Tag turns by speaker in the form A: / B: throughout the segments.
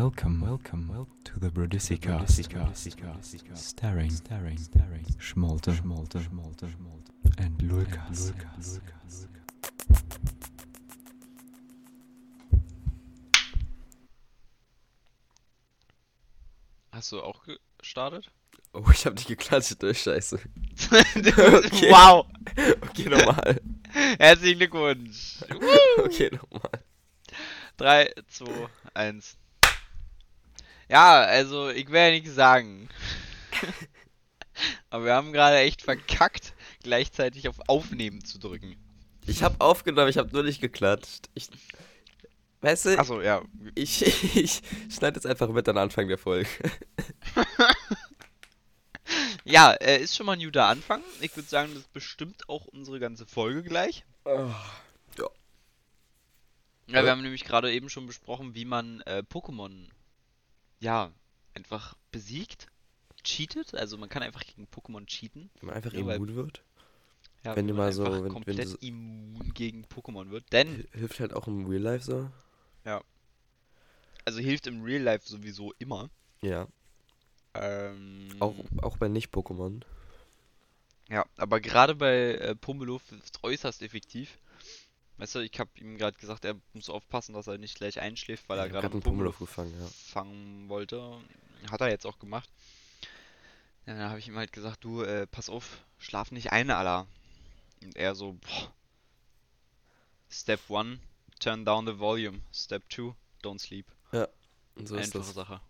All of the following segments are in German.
A: Welcome, welcome, welcome to the Brudisi cast. Staring, staring, staring. Schmolte, schmolte, schmolte, schmolte. And Lukas.
B: Hast du auch gestartet?
C: Oh, ich hab dich geklatscht, oh, scheiße. Okay.
B: Wow!
C: Okay, nochmal.
B: Herzlichen Glückwunsch!
C: Okay, nochmal.
B: 3, 2, 1. Ja, also ich will ja nichts sagen. Aber wir haben gerade echt verkackt, gleichzeitig auf Aufnehmen zu drücken.
C: Ich hab aufgenommen, ich hab nur nicht geklatscht. Ich, weißt du,
B: Achso, ja.
C: ich, ich schneide jetzt einfach mit an Anfang der Folge.
B: Ja, äh, ist schon mal ein guter Anfang. Ich würde sagen, das bestimmt auch unsere ganze Folge gleich.
C: ja.
B: Ja,
C: Ja.
B: wir haben nämlich gerade eben schon besprochen, wie man äh, Pokémon, ja, einfach besiegt. Cheatet. Also man kann einfach gegen Pokémon cheaten.
C: Wenn man einfach
B: Ja, weil-
C: immun wird.
B: Ja,
C: Wenn
B: wenn
C: du
B: man
C: mal so- wenn- wenn
B: komplett
C: du so-
B: immun gegen Pokémon wird. Denn,
C: Hilft halt auch im Real Life so.
B: also hilft im Real Life sowieso immer.
C: Ja.
B: Ähm,
C: Auch, auch bei Nicht-Pokémon.
B: Ja, aber gerade bei äh, Pummeluff ist es äußerst effektiv. Weißt du, ich habe ihm gerade gesagt, er muss aufpassen, dass er nicht gleich einschläft, weil
C: Ja,
B: er gerade einen
C: einen Pummeluff
B: Pummeluff
C: gefangen, ja.
B: fangen wollte. Hat er jetzt auch gemacht. Ja, dann habe ich ihm halt gesagt, du, äh, pass auf, schlaf nicht ein, Alter. Und er so, boah. Step 1, turn down the volume. Step 2, don't sleep.
C: Und so ist
B: Einfache
C: das.
B: Sache.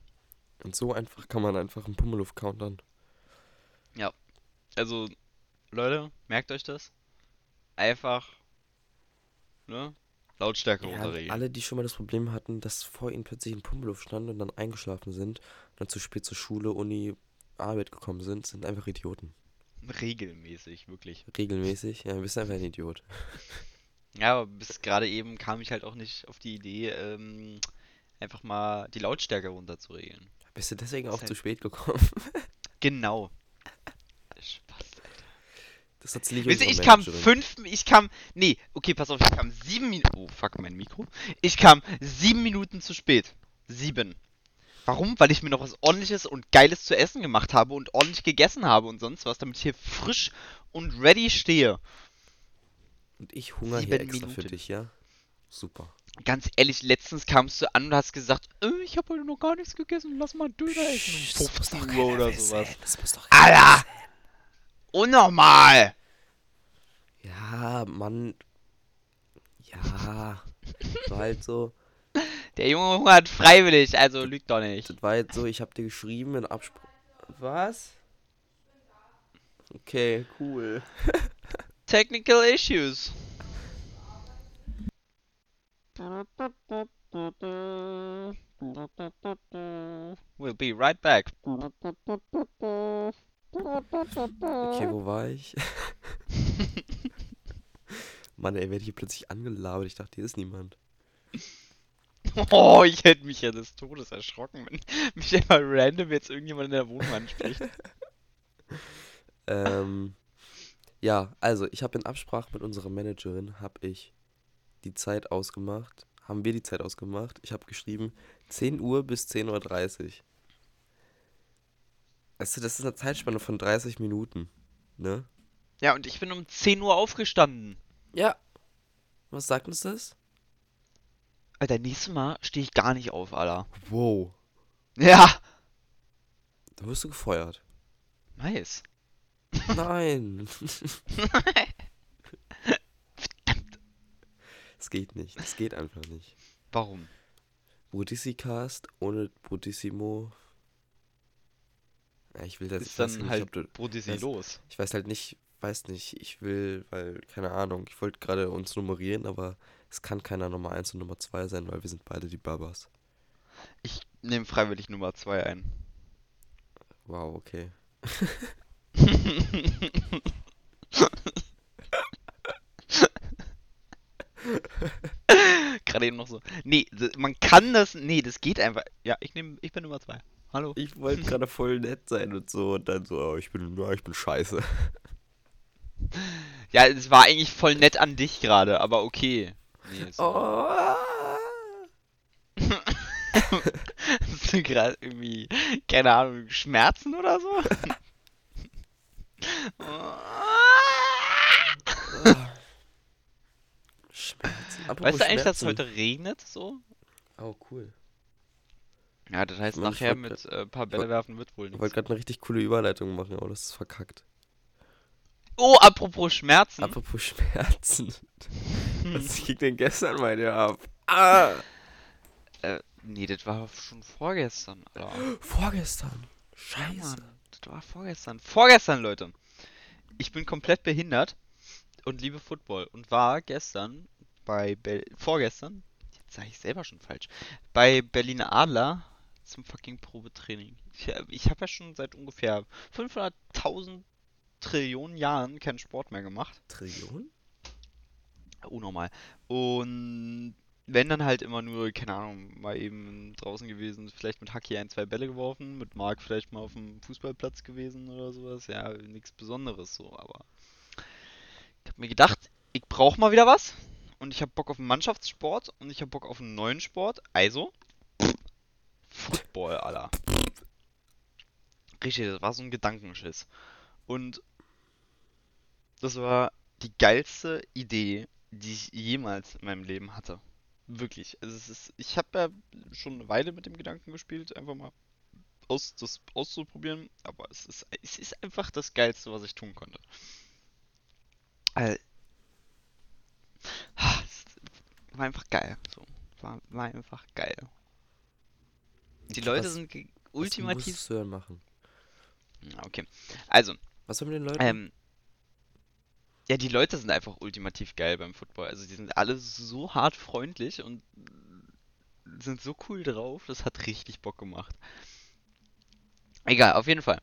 C: Und so einfach kann man einfach einen Pummeluff countern.
B: Also, Leute, merkt euch das. Einfach, ne? Lautstärke
C: Ja,
B: runterregeln.
C: alle, die schon mal das Problem hatten, dass vor ihnen plötzlich ein Pummeluff stand und dann eingeschlafen sind und dann zu spät zur Schule, Uni, Arbeit gekommen sind, sind einfach Idioten.
B: Regelmäßig, wirklich.
C: Regelmäßig. Ja, du bist einfach ein Idiot.
B: Ja, aber bis gerade eben kam ich halt auch nicht auf die Idee, ähm, einfach mal die Lautstärke runterzuregeln.
C: Bist du deswegen auch
B: halt-
C: zu spät gekommen?
B: Genau.
C: Das hat Silly
B: Wisst ihr, ich kam fünf, ich kam, nee, okay, pass auf, ich kam sieben Minuten, oh fuck, mein Mikro. Ich kam sieben Minuten zu spät. Sieben. Warum? Weil ich mir noch was ordentliches und geiles zu essen gemacht habe und ordentlich gegessen habe und sonst was, damit ich hier frisch und ready stehe.
C: Und ich hungere hier extra für
B: Minuten.
C: dich, ja? Super.
B: Ganz ehrlich, letztens kamst du an und hast gesagt, äh, ich habe heute noch gar nichts gegessen, lass mal Döner essen um
C: Psst, das muss
B: 15
C: doch
B: Uhr
C: keiner
B: oder
C: wissen.
B: sowas.
C: Das muss doch
B: Alter! Unnormal!
C: Ja, Mann. Ja. War halt so.
B: Der Junge hungert freiwillig, also lügt doch nicht.
C: Das war halt so, ich hab dir geschrieben in Absprache. Was? Okay, cool.
B: Technical issues. We'll be right back.
C: Okay, wo war ich? Mann, ey, werde ich hier plötzlich angelabert. Ich dachte, hier ist niemand.
B: Oh, ich hätte mich ja des Todes erschrocken, wenn mich einfach random jetzt irgendjemand in der Wohnung anspricht.
C: Ähm, ja, also ich habe in Absprache mit unserer Managerin habe ich die Zeit ausgemacht. Haben wir die Zeit ausgemacht? Ich habe geschrieben 10 Uhr bis 10.30 Uhr. Also das ist eine Zeitspanne von 30 Minuten, ne?
B: Ja, und ich bin um 10 Uhr aufgestanden.
C: Ja. Was sagt uns das?
B: Alter, nächstes Mal stehe ich gar nicht auf, Alter.
C: Wow.
B: Ja.
C: Da wirst du gefeuert.
B: Nice.
C: Nein. Es geht nicht. Es geht einfach nicht.
B: Warum?
C: Brudissicast ohne Brudissimo. Ja, ich will das
B: Ist
C: weiß
B: dann
C: nicht,
B: halt
C: ob du, das-
B: los.
C: Ich weiß halt nicht, weiß nicht, ich will, weil, keine Ahnung, ich wollte gerade uns nummerieren, aber es kann keiner Nummer 1 und Nummer 2 sein, weil wir sind beide die Babas.
B: Ich nehme freiwillig Nummer 2 ein.
C: Wow, okay.
B: Gerade eben noch so. Nee, man kann das. Nee, das geht einfach. Ja, ich nehme. Ich bin Nummer 2. Hallo.
C: Ich wollte gerade voll nett sein und so und dann so, oh, ich bin, ja, ich bin scheiße.
B: Ja, es war eigentlich voll nett an dich gerade, aber okay. Nee, ist-
C: Oh.
B: Hast du gerade irgendwie, keine Ahnung, Schmerzen oder so?
C: Schmerzen. Apropos
B: weißt du eigentlich, dass es
C: Schmerzen.
B: heute regnet? So?
C: Oh, cool.
B: Ja, das heißt,
C: ich
B: nachher mit äh, ein paar Bälle werfen wird wohl
C: Ich
B: nichts.
C: wollte gerade eine richtig coole Überleitung machen, aber das ist verkackt.
B: Oh, apropos Schmerzen.
C: Apropos Schmerzen. Was ging denn gestern bei dir ab? Ah!
B: Äh, nee, das war schon vorgestern, Alter.
C: Vorgestern.
B: Ja,
C: Scheiße.
B: Mann, das war vorgestern. Vorgestern, Leute. Ich bin komplett behindert und liebe Football und war gestern bei Bel vorgestern, jetzt sage ich selber schon falsch, bei Berliner Adler zum fucking Probetraining. Ich, äh, ich habe ja schon seit ungefähr 500.000 Trillionen Jahren keinen Sport mehr gemacht.
C: Trillion?
B: Unnormal. Und wenn dann halt immer nur, keine Ahnung, mal eben draußen gewesen, vielleicht mit Haki ein, zwei Bälle geworfen, mit Marc vielleicht mal auf dem Fußballplatz gewesen oder sowas. Ja, nichts Besonderes so, aber ich habe mir gedacht, ich brauche mal wieder was und ich habe Bock auf einen Mannschaftssport und ich habe Bock auf einen neuen Sport, also Football, Alter. Richtig, das war so ein Gedankenschiss. Und das war die geilste Idee, die ich jemals in meinem Leben hatte. Wirklich. Also es ist, ich habe ja schon eine Weile mit dem Gedanken gespielt, einfach mal aus, das auszuprobieren, aber es ist, es ist einfach das Geilste, was ich tun konnte. Es war einfach geil. So. War, war einfach geil. Die Leute
C: Was-
B: sind
C: Was
B: ultimativ.
C: musst du denn machen?
B: Ja, Okay. Also,
C: Was soll mit den Leuten?
B: ähm, ja, die Leute sind einfach ultimativ geil beim Football. Also die sind alle so hart freundlich und sind so cool drauf. Das hat richtig Bock gemacht. Egal, auf jeden Fall.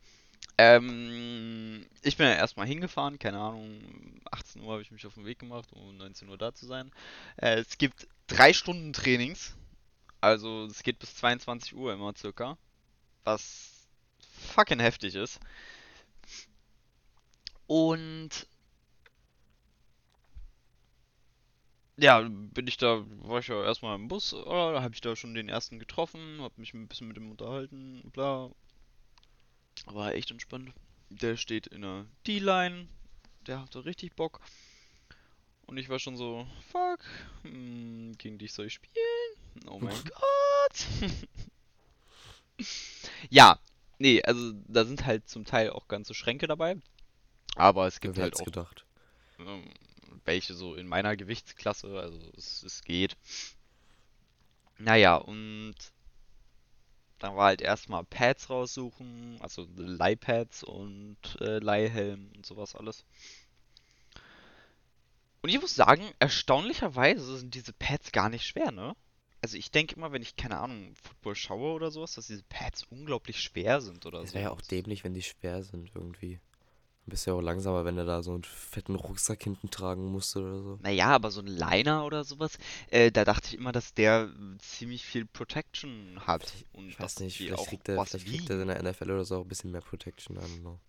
B: Ähm, ich bin ja erstmal hingefahren, keine Ahnung, 18 Uhr habe ich mich auf den Weg gemacht, um 19 Uhr da zu sein. Äh, es gibt drei Stunden Trainings, also es geht bis 22 Uhr immer circa, was fucking heftig ist. Und ja, bin ich da, war ich ja erstmal im Bus, oder habe ich da schon den ersten getroffen, habe mich ein bisschen mit dem unterhalten, bla. War echt entspannt. Der steht in der D-Line, der hatte richtig Bock. Und ich war schon so, fuck, hm, gegen dich soll ich spielen? Oh mein Gott. ja, nee, also da sind halt zum Teil auch ganze Schränke dabei. Aber es gibt
C: Wer
B: halt auch
C: gedacht?
B: ähm, welche so in meiner Gewichtsklasse, also es, es geht. Naja, und dann war halt erstmal Pads raussuchen, also Leihpads und äh, Leihhelm und sowas alles. Und ich muss sagen, erstaunlicherweise sind diese Pads gar nicht schwer, ne? Also ich denke immer, wenn ich, keine Ahnung, Football schaue oder sowas, dass diese Pads unglaublich schwer sind oder
C: Es
B: so.
C: wäre ja auch dämlich, wenn die schwer sind irgendwie. Du bist ja auch langsamer, wenn du da so einen fetten Rucksack hinten tragen musst oder so.
B: Naja, aber so ein Liner oder sowas, äh, da dachte ich immer, dass der ziemlich viel Protection hat. Und
C: Ich weiß nicht, vielleicht kriegt er,
B: was
C: vielleicht kriegt er in der NFL oder so auch ein bisschen mehr Protection. Know.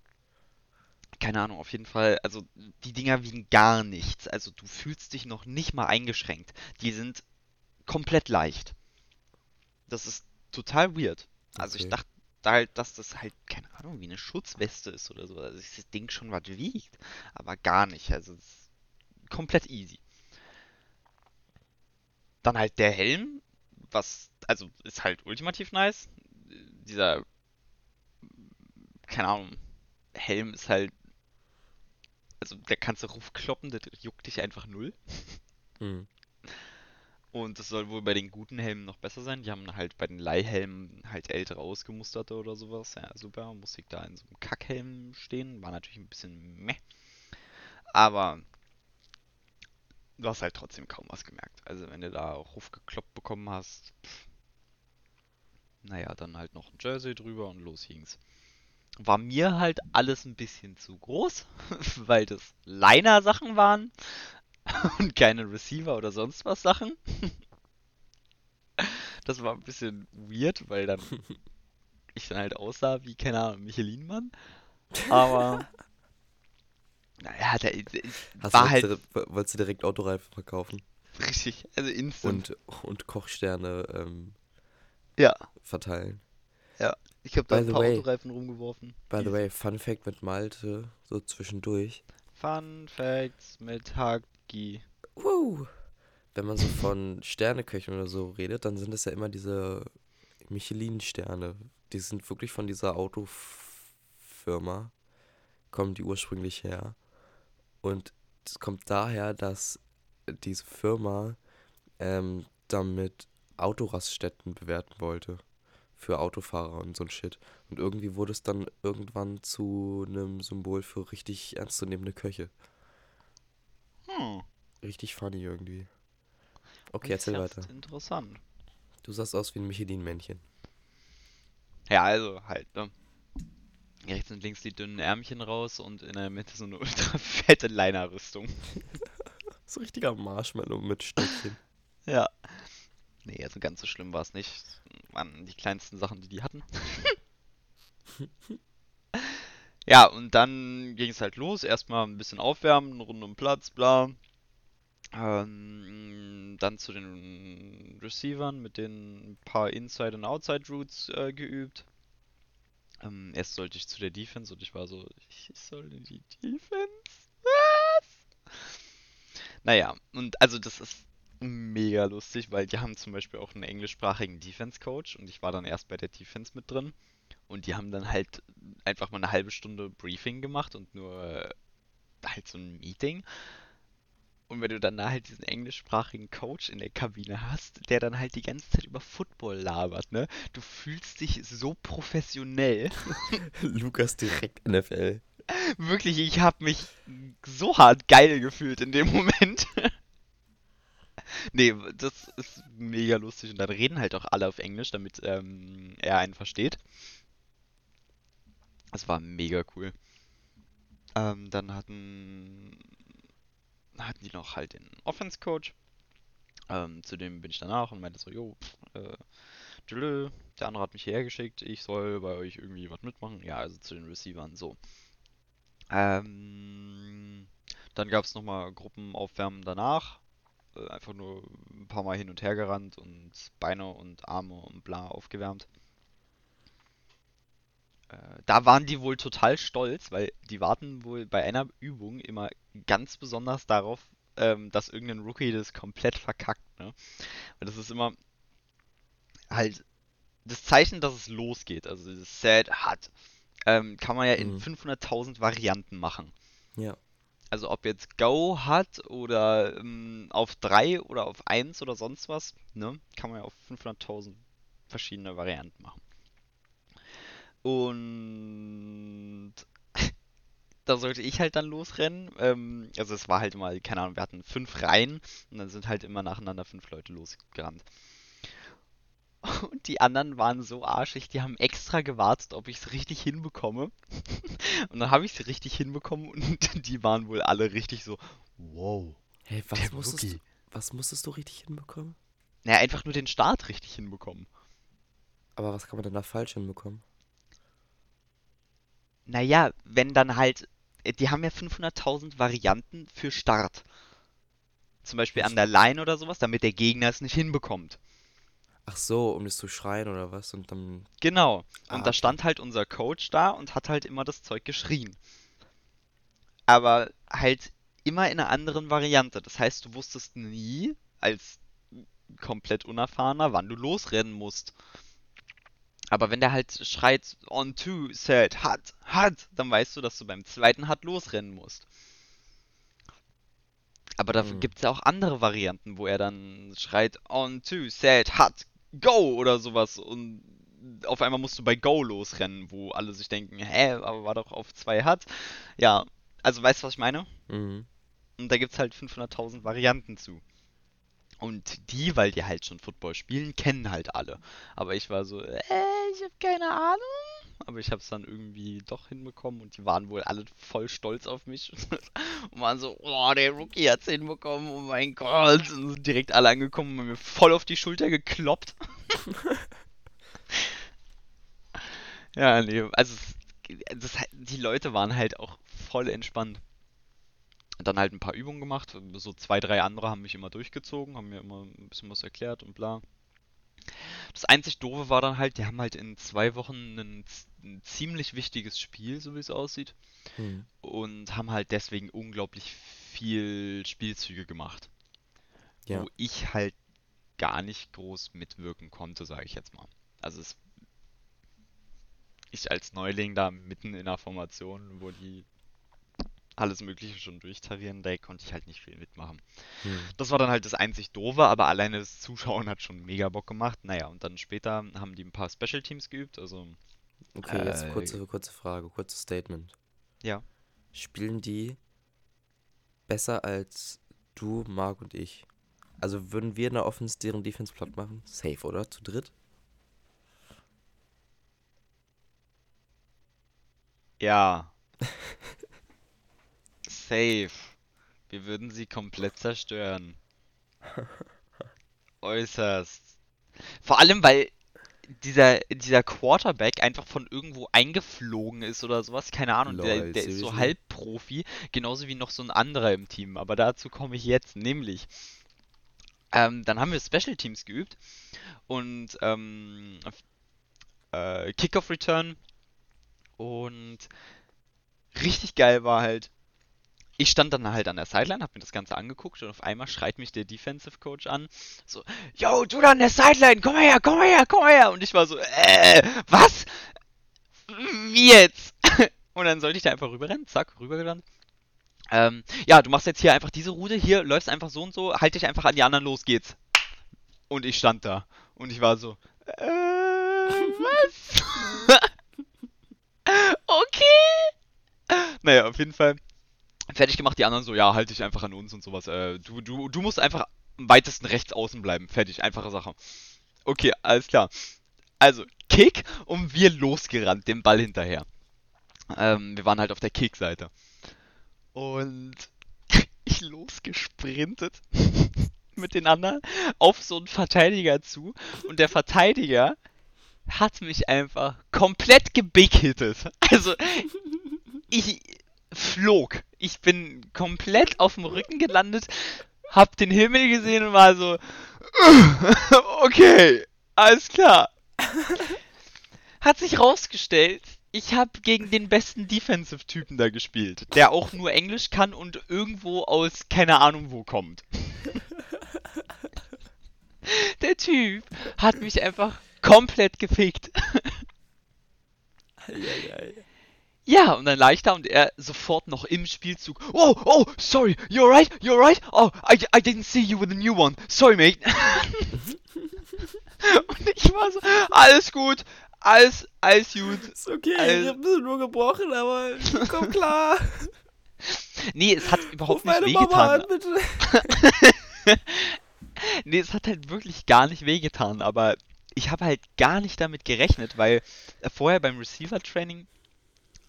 B: Keine Ahnung, auf jeden Fall, also die Dinger wiegen gar nichts. Also du fühlst dich noch nicht mal eingeschränkt. Die sind komplett leicht. Das ist total weird. Also ich
C: Okay.
B: dachte halt, dass das halt, keine Ahnung, wie eine Schutzweste ist oder so. Also das Ding schon was wiegt. Aber gar nicht. Also es ist komplett easy. Dann halt der Helm, was, also ist halt ultimativ nice. Dieser, keine Ahnung, Helm ist halt, also der kannst du raufkloppen, das juckt dich einfach null.
C: Hm.
B: Und das soll wohl bei den guten Helmen noch besser sein. Die haben halt bei den Leihhelmen halt ältere ausgemusterte oder sowas. Ja, super. Muss ich da in so einem Kackhelm stehen. War natürlich ein bisschen meh. Aber du hast halt trotzdem kaum was gemerkt. Also wenn du da auch hochgekloppt bekommen hast, pff, naja, dann halt noch ein Jersey drüber und los ging's. War mir halt alles ein bisschen zu groß, weil das Liner-Sachen waren und keine Receiver oder sonst was Sachen. Das war ein bisschen weird, weil dann ich dann halt aussah wie, keine Ahnung, Michelin-Mann. Aber naja, der, der
C: Hast
B: war
C: du
B: halt
C: direkt, wolltest du direkt Autoreifen verkaufen
B: richtig, also instant.
C: und, und Kochsterne ähm,
B: Ja,
C: verteilen?
B: Ich habe da
C: By
B: ein paar
C: way.
B: Autoreifen rumgeworfen.
C: By the way, Fun Fact mit Malte, so zwischendurch.
B: Fun Facts mit Hagi.
C: Woo! Wenn man so von Sterneköchen oder so redet, dann sind es ja immer diese Michelin-Sterne. Die sind wirklich von dieser Autofirma, kommen die ursprünglich her. Und es kommt daher, dass diese Firma ähm, damit Autoraststätten bewerten wollte. Für Autofahrer und so ein Shit. Und irgendwie wurde es dann irgendwann zu einem Symbol für richtig ernstzunehmende Köche.
B: Hm.
C: Richtig funny irgendwie. Okay, erzähl weiter.
B: Interessant.
C: Du sahst aus wie ein Michelin-Männchen.
B: Ja, also halt, ne? Rechts und links die dünnen Ärmchen raus und in der Mitte so eine ultra fette Liner-Rüstung.
C: So richtiger Marshmallow mit Stöckchen.
B: Ja. Nee, also ganz so schlimm war es nicht. Waren die kleinsten Sachen, die die hatten. ja, und dann ging es halt los. Erstmal ein bisschen aufwärmen, eine Runde um Platz, bla. Ähm, dann zu den Receivern mit den paar Inside- und Outside-Routes äh, geübt. Ähm, erst sollte ich zu der Defense und ich war so, ich soll in die Defense? Was? Naja, und also das ist mega lustig, weil die haben zum Beispiel auch einen englischsprachigen Defense-Coach und ich war dann erst bei der Defense mit drin und die haben dann halt einfach mal eine halbe Stunde Briefing gemacht und nur äh, halt so ein Meeting. Und wenn du dann da halt diesen englischsprachigen Coach in der Kabine hast, der dann halt die ganze Zeit über Football labert, ne? Du fühlst dich so professionell.
C: Lukas direkt NFL.
B: Wirklich, ich habe mich so hart geil gefühlt in dem Moment. Nee, das ist mega lustig und dann reden halt auch alle auf Englisch, damit ähm, er einen versteht. Das war mega cool. Ähm, dann hatten, hatten die noch halt den Offense Coach. Ähm, zu dem bin ich danach und meinte so, jo, äh, tschüss, der andere hat mich hierher geschickt, ich soll bei euch irgendwie was mitmachen. Ja, also zu den Receivern, so. Ähm, dann gab es nochmal Gruppenaufwärmen danach. Einfach nur ein paar Mal hin und her gerannt und Beine und Arme und bla aufgewärmt. Äh, da waren die wohl total stolz, weil die warten wohl bei einer Übung immer ganz besonders darauf, ähm, dass irgendein Rookie das komplett verkackt, ne? Weil das ist immer halt das Zeichen, dass es losgeht. Also dieses Sad hat, ähm, kann man ja in
C: Mhm.
B: 500.000 Varianten machen.
C: Ja.
B: Also ob jetzt Go hat oder ähm, auf 3 oder auf 1 oder sonst was, ne? Kann man ja auf 500.000 verschiedene Varianten machen. Und da sollte ich halt dann losrennen. Ähm, also es war halt immer, keine Ahnung, wir hatten fünf Reihen und dann sind halt immer nacheinander fünf Leute losgerannt. Und die anderen waren so arschig, die haben extra gewartet, ob ich es richtig hinbekomme. Und dann habe ich es richtig hinbekommen und die waren wohl alle richtig so, wow,
C: Hey, was
B: der
C: musstest,
B: Rookie.
C: du, was musstest du richtig hinbekommen?
B: Naja, einfach nur den Start richtig hinbekommen.
C: Aber was kann man denn da falsch hinbekommen?
B: Naja, wenn dann halt, äh, die haben ja 500.000 Varianten für Start. Zum Beispiel an der Line oder sowas, damit der Gegner es nicht hinbekommt.
C: Ach so, um das zu schreien oder was? Und dann.
B: Genau. Und
C: Ah,
B: da
C: okay.
B: stand halt unser Coach da und hat halt immer das Zeug geschrien. Aber halt immer in einer anderen Variante. Das heißt, du wusstest nie, als komplett Unerfahrener, wann du losrennen musst. Aber wenn der halt schreit, on two, set, hat, hat, dann weißt du, dass du beim zweiten hat losrennen musst. Aber dafür
C: Hm.
B: gibt es ja auch andere Varianten, wo er dann schreit, on two, set, hat, go oder sowas. Und auf einmal musst du bei go losrennen, wo alle sich denken, hä, aber war doch auf zwei hat. Ja, also weißt du, was ich meine?
C: Mhm.
B: Und da gibt es halt 500.000 Varianten zu. Und die, weil die halt schon Football spielen, kennen halt alle. Aber ich war so, äh, ich habe keine Ahnung. Aber ich habe es dann irgendwie doch hinbekommen und die waren wohl alle voll stolz auf mich. Und waren so, oh, der Rookie hat's hinbekommen, oh mein Gott. Und sind direkt alle angekommen und mir voll auf die Schulter gekloppt. ja, nee, also das, die Leute waren halt auch voll entspannt. Dann halt ein paar Übungen gemacht. So zwei, drei andere haben mich immer durchgezogen, haben mir immer ein bisschen was erklärt und bla. Das einzig Doofe war dann halt, die haben halt in zwei Wochen ein, ein ziemlich wichtiges Spiel, so wie es aussieht.
C: Hm.
B: Und haben halt deswegen unglaublich viel Spielzüge gemacht.
C: Ja.
B: Wo ich halt gar nicht groß mitwirken konnte, sage ich jetzt mal. Also es, ich als Neuling da mitten in der Formation, wo die alles Mögliche schon durchtarieren, da konnte ich halt nicht viel mitmachen.
C: Hm.
B: Das war dann halt das einzig Doofe, aber alleine das Zuschauen hat schon mega Bock gemacht. Naja, und dann später haben die ein paar Special Teams geübt, also
C: Okay, jetzt
B: Äh,
C: kurze, kurze Frage, kurzes Statement.
B: ja.
C: Spielen die besser als du, Marc und ich? Also würden wir in der Offense deren Defense platt machen? Safe, oder? Zu dritt?
B: Ja. Safe. Wir würden sie komplett zerstören. Äußerst. Vor allem, weil dieser, dieser Quarterback einfach von irgendwo eingeflogen ist oder sowas. Keine Ahnung. Der,
C: Lol,
B: der ist so? Halbprofi. Genauso wie noch so ein anderer im Team. Aber dazu komme ich jetzt. Nämlich. Ähm, dann haben wir Special Teams geübt. Und ähm, äh, Kickoff Return. Und richtig geil war halt, ich stand dann halt an der Sideline, hab mir das Ganze angeguckt und auf einmal schreit mich der Defensive Coach an, so, yo, du da an der Sideline, komm her, komm her, komm her. Und ich war so, äh, was? Wie jetzt? Und dann sollte ich da einfach rüberrennen, zack, rübergerannt. Ähm, ja, du machst jetzt hier einfach diese Route, hier läufst einfach so und so, halt dich einfach an die anderen, los geht's. Und ich stand da und ich war so, äh, was? okay. Naja, auf jeden Fall fertig gemacht. Die anderen so, ja, halt dich einfach an uns und sowas. Äh, du, du, du musst einfach am weitesten rechts außen bleiben. Fertig, einfache Sache. Okay, alles klar. Also, Kick und wir losgerannt, dem Ball hinterher. Ähm, wir waren halt auf der Kick-Seite. Und ich losgesprintet mit den anderen auf so einen Verteidiger zu. Und der Verteidiger hat mich einfach komplett gebig-hittet. Also, ich flog. Ich bin komplett auf dem Rücken gelandet, hab den Himmel gesehen und war so, okay, alles klar. Hat sich rausgestellt, ich habe gegen den besten Defensive-Typen da gespielt, der auch nur Englisch kann und irgendwo aus keine Ahnung wo kommt. Der Typ hat mich einfach komplett gefickt. Ja, und dann da und er sofort noch im Spielzug. Oh, oh, sorry, you're right, you're right. Oh, I, I didn't see you with a new one. Sorry, mate. und ich war so, alles gut, alles, alles gut.
C: Ist okay,
B: Al-
C: ich hab ein bisschen nur gebrochen, aber komm klar.
B: Nee, es hat überhaupt
C: Ruf
B: nicht
C: meine Mama
B: wehgetan.
C: an, bitte.
B: Nee, es hat halt wirklich gar nicht wehgetan, aber ich habe halt gar nicht damit gerechnet, weil vorher beim Receiver-Training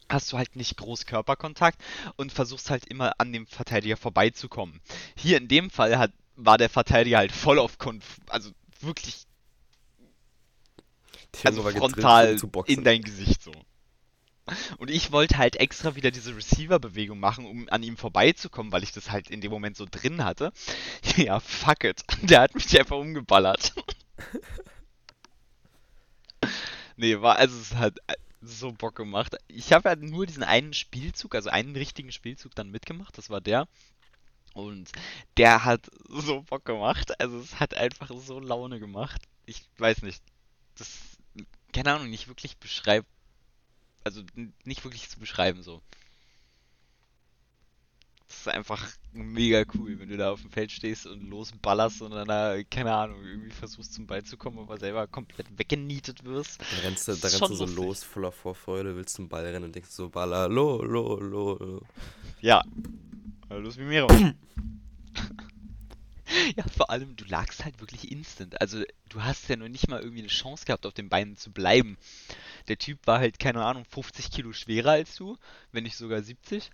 B: hast du halt nicht groß Körperkontakt und versuchst halt immer an dem Verteidiger vorbeizukommen. Hier in dem Fall hat, war der Verteidiger halt voll auf Konf also wirklich
C: Der
B: also frontal
C: boxen.
B: in dein Gesicht so. Und ich wollte halt extra wieder diese Receiver-Bewegung machen, um an ihm vorbeizukommen, weil ich das halt in dem Moment so drin hatte. Ja, fuck it. Der hat mich einfach umgeballert. nee, war, also es hat so Bock gemacht. Ich habe halt nur diesen einen Spielzug, also einen richtigen Spielzug dann mitgemacht, das war der. Und der hat so Bock gemacht. Also es hat einfach so Laune gemacht. Ich weiß nicht. Das, keine Ahnung, nicht wirklich beschreibt. Also nicht wirklich zu beschreiben so. Das ist einfach mega cool, wenn du da auf dem Feld stehst und losballerst und dann da, keine Ahnung, irgendwie versuchst zum Ball zu kommen, aber selber komplett weggenietet wirst.
C: Da rennst du, da rennst du so
B: lustig.
C: los, voller Vorfreude, willst zum Ball rennen und denkst so, Baller, lo, lo, lo, lo.
B: Ja. Los wie Miro. Ja, vor allem, du lagst halt wirklich instant. Also, du hast ja noch nicht mal irgendwie eine Chance gehabt, auf den Beinen zu bleiben. Der Typ war halt, keine Ahnung, 50 Kilo schwerer als du, wenn nicht sogar 70.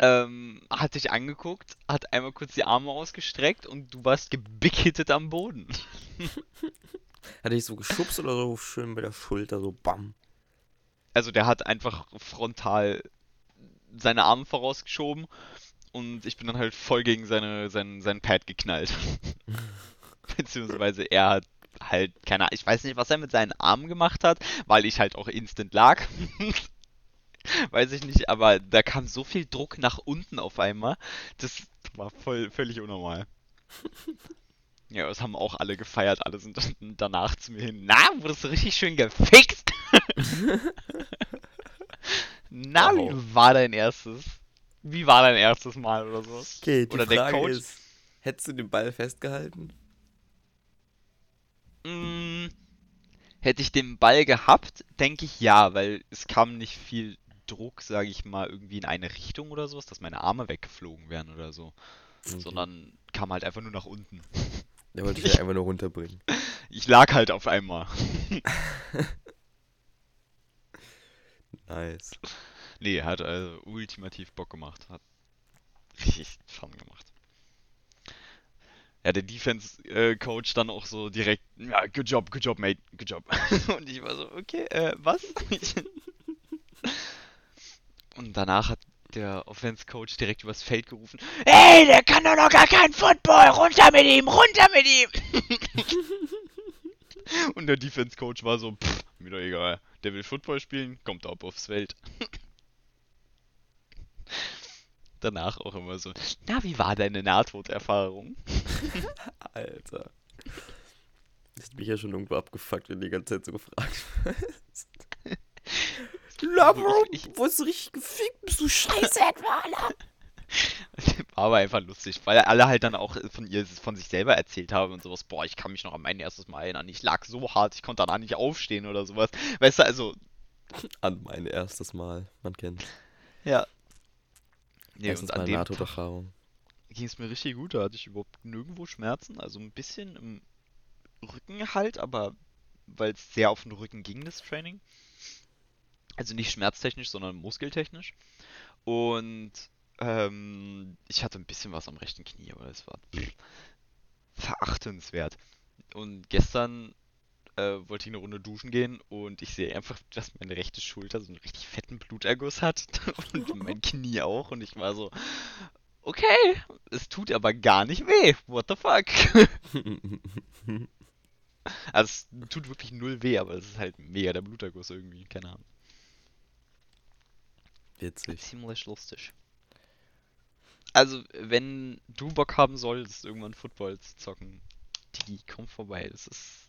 B: Ähm, hat dich angeguckt, hat einmal kurz die Arme ausgestreckt und du warst gebickhittet am Boden.
C: Hat dich so geschubst oder so schön bei der Schulter, so bam.
B: Also, der hat einfach frontal seine Arme vorausgeschoben und ich bin dann halt voll gegen seine, sein, sein Pad geknallt. Beziehungsweise er hat halt, keine Ahnung, ich weiß nicht, was er mit seinen Armen gemacht hat, weil ich halt auch instant lag. weiß ich nicht, aber da kam so viel Druck nach unten auf einmal. Das war voll, völlig unnormal. Ja, das haben auch alle gefeiert. Alle sind dann danach zu mir hin. Na, wurdest du richtig schön gefixt? Na,
C: Wow.
B: wie war dein erstes? Wie war dein erstes Mal oder so?
C: Okay, die
B: Oder der
C: Frage
B: Coach?
C: ist, hättest du den Ball festgehalten?
B: Mm, hätte ich den Ball gehabt, denke ich ja, weil es kam nicht viel Druck, sage ich mal, irgendwie in eine Richtung oder sowas, dass meine Arme weggeflogen wären oder so,
C: Okay.
B: sondern kam halt einfach nur nach unten.
C: Der wollte dich einfach nur runterbringen.
B: Ich lag halt auf einmal.
C: Nice.
B: Nee, hat also ultimativ Bock gemacht. Hat richtig Fun gemacht. Ja, der Defense-Coach dann auch so direkt, ja, good job, good job, mate, good job. Und ich war so, okay, äh, was? Und danach hat der Offense-Coach direkt übers Feld gerufen, Ey, der kann doch noch gar keinen Football, runter mit ihm, runter mit ihm! Und der Defense-Coach war so, pff, mir doch egal, der will Football spielen, kommt ab aufs Feld. Danach auch immer so, na, wie war deine Nahtoderfahrung?
C: Alter. Das hat mich ja schon irgendwo abgefuckt, wenn die ganze Zeit so gefragt wirst. Na, Bro,
B: Ich-
C: wurdest du richtig gefickt? Bist du scheiße etwa?
B: War aber einfach lustig, weil alle halt dann auch von ihr, von sich selber erzählt haben und sowas. Boah, ich kann mich noch an mein erstes Mal erinnern. Ich lag so hart, ich konnte danach nicht aufstehen oder sowas. Weißt du, also,
C: An mein erstes Mal. Man kennt.
B: ja. Nee,
C: Erstens
B: und an dem Tag ging es mir richtig gut. Da hatte ich überhaupt nirgendwo Schmerzen. Also ein bisschen im Rücken halt, aber weil es sehr auf den Rücken ging, das Training. Also nicht schmerztechnisch, sondern muskeltechnisch. Und ähm, ich hatte ein bisschen was am rechten Knie, aber es war pff, verachtenswert. Und gestern äh, wollte ich eine Runde duschen gehen und ich sehe einfach, dass meine rechte Schulter so einen richtig fetten Bluterguss hat und mein Knie auch. Und ich war so, okay, es tut aber gar nicht weh. What the fuck? Also es tut wirklich null weh, aber es ist halt mega der Bluterguss irgendwie, keine Ahnung.
C: Witzig.
B: Ziemlich lustig. Also, wenn du Bock haben solltest, irgendwann Football zu zocken, die komm vorbei. Das ist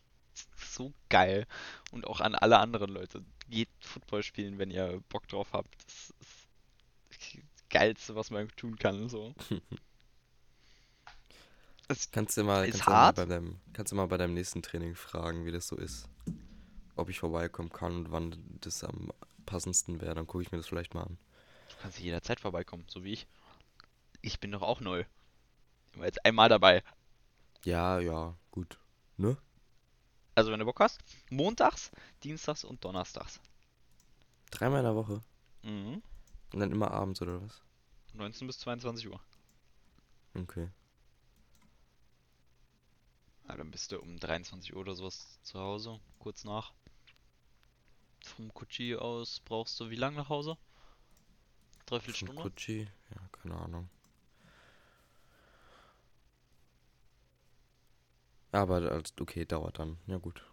B: so geil. Und auch an alle anderen Leute. Geht Football spielen, wenn ihr Bock drauf habt. Das ist das Geilste, was man tun kann. So. Es,
C: Kannst du mal, kannst du mal bei deinem, kannst du mal bei deinem nächsten Training fragen, wie das so ist? Ob ich vorbeikommen kann und wann das am passendsten wäre, dann gucke ich mir das vielleicht mal an.
B: du kannst jederzeit vorbeikommen, so wie ich. Ich bin doch auch neu. Ich war jetzt einmal dabei.
C: Ja, ja, gut. Ne?
B: Also, wenn du Bock hast, montags, dienstags und donnerstags.
C: Dreimal in der Woche.
B: Mhm.
C: Und dann immer abends, oder was?
B: 19 bis 22 Uhr.
C: Okay.
B: Ja, dann bist du um 23 Uhr oder sowas zu Hause, kurz nach. Vom Kutschi aus brauchst du wie lange nach Hause? Dreiviertel
C: Von
B: Stunde?
C: Gucci? Ja, keine Ahnung. Aber als- okay, dauert dann. Ja gut.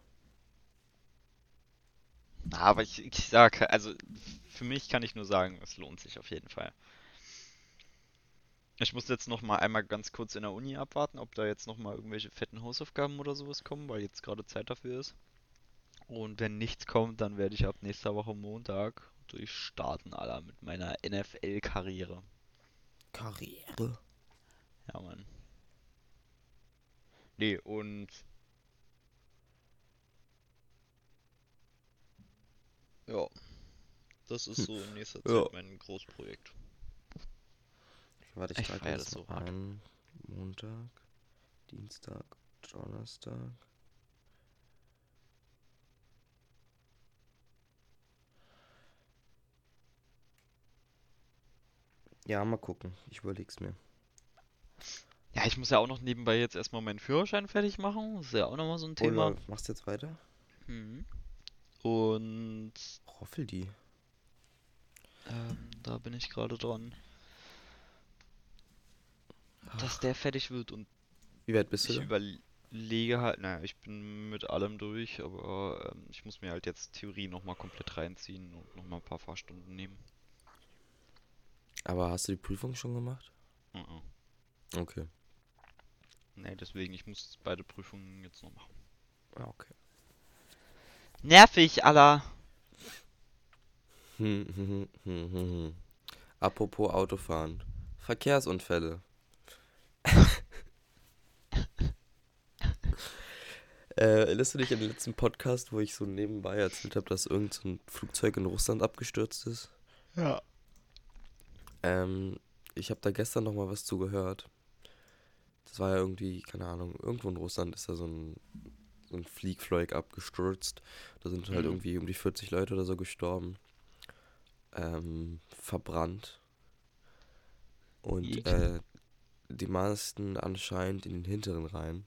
B: Na, aber ich, ich sag, also für mich kann ich nur sagen, es lohnt sich auf jeden Fall. Ich muss jetzt noch mal einmal ganz kurz in der Uni abwarten, ob da jetzt noch mal irgendwelche fetten Hausaufgaben oder sowas kommen, weil jetzt gerade Zeit dafür ist. Und wenn nichts kommt, dann werde ich ab nächster Woche Montag durchstarten, Alter, mit meiner NFL-Karriere.
C: Karriere.
B: Ja, Mann. Nee, und. Ja. Das ist so in nächster
C: Ja.
B: Zeit mein Großprojekt.
C: Warte, ich
B: Ich
C: trage das
B: so
C: ein. Montag, Dienstag, Donnerstag. Ja, mal gucken. Ich überleg's mir.
B: Ja, ich muss ja auch noch nebenbei jetzt erstmal meinen Führerschein fertig machen. Das ist ja auch nochmal so ein Thema.
C: Oder machst du jetzt weiter?
B: Mhm. Und
C: Roffel die.
B: ähm, da bin ich gerade dran, dass der fertig wird und
C: Wie weit bist du
B: ich
C: da?
B: über lege halt, naja, ich bin mit allem durch, aber ähm, ich muss mir halt jetzt Theorie nochmal komplett reinziehen und nochmal ein paar Fahrstunden nehmen.
C: Aber hast du die Prüfung schon gemacht?
B: Mhm.
C: Okay.
B: Nee, deswegen, ich muss beide Prüfungen jetzt noch machen.
C: Ja, okay.
B: Nervig, Allah!
C: Hm, hm, hm, hm, hm, hm. Apropos Autofahren. Verkehrsunfälle. äh, erinnerst du dich an den letzten Podcast, wo ich so nebenbei erzählt habe, dass irgendein so ein Flugzeug in Russland abgestürzt ist?
B: Ja.
C: Ähm, ich habe da gestern noch mal was zugehört. Das war ja irgendwie, keine Ahnung, irgendwo in Russland ist da so ein, so ein Fliegfleug abgestürzt. Da sind halt
B: Mhm.
C: irgendwie um die 40 Leute oder so gestorben. Ähm, verbrannt. Und äh, die meisten anscheinend in den hinteren Reihen.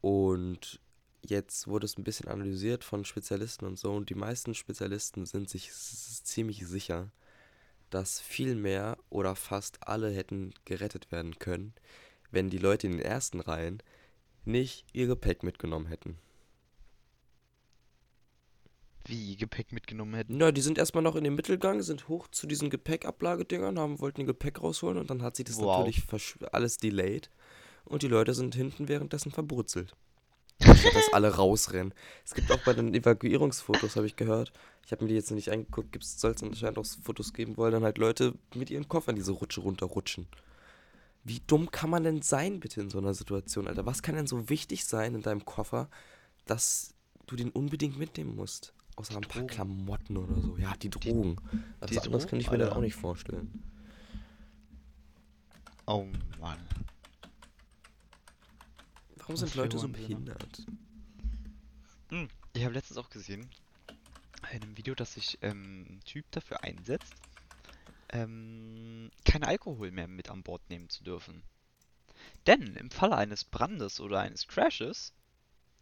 C: Und jetzt wurde es ein bisschen analysiert von Spezialisten und so. Und die meisten Spezialisten sind sich ziemlich sicher, dass viel mehr oder fast alle hätten gerettet werden können, wenn die Leute in den ersten Reihen nicht ihr Gepäck mitgenommen hätten.
B: Wie Gepäck mitgenommen hätten.
C: Na, die sind erstmal noch in den Mittelgang, sind hoch zu diesen Gepäckablagedingern, haben, wollten ihr Gepäck rausholen und dann hat sich das
B: Wow.
C: natürlich alles delayed und die Leute sind hinten währenddessen verbrutzelt. Statt dass alle rausrennen. Es gibt auch bei den Evakuierungsfotos, habe ich gehört. Ich habe mir die jetzt noch nicht angeguckt, soll es anscheinend auch Fotos geben, wo dann halt Leute mit ihren Koffern diese Rutsche runterrutschen. Wie dumm kann man denn sein, bitte, in so einer Situation, Alter? Was kann denn so wichtig sein in deinem Koffer, dass du den unbedingt mitnehmen musst? Außer ein paar
B: Drogen.
C: Klamotten oder so. Ja, die Drogen. Was
B: die
C: anderes
B: Drogen,
C: kann ich mir dann
B: Alter.
C: auch nicht vorstellen.
B: Oh Mann.
C: Warum sind Leute so behindert?
B: Hm, Ich habe letztens auch gesehen, in einem Video, dass sich ähm, ein Typ dafür einsetzt, ähm, keinen Alkohol mehr mit an Bord nehmen zu dürfen. Denn im Falle eines Brandes oder eines Crashes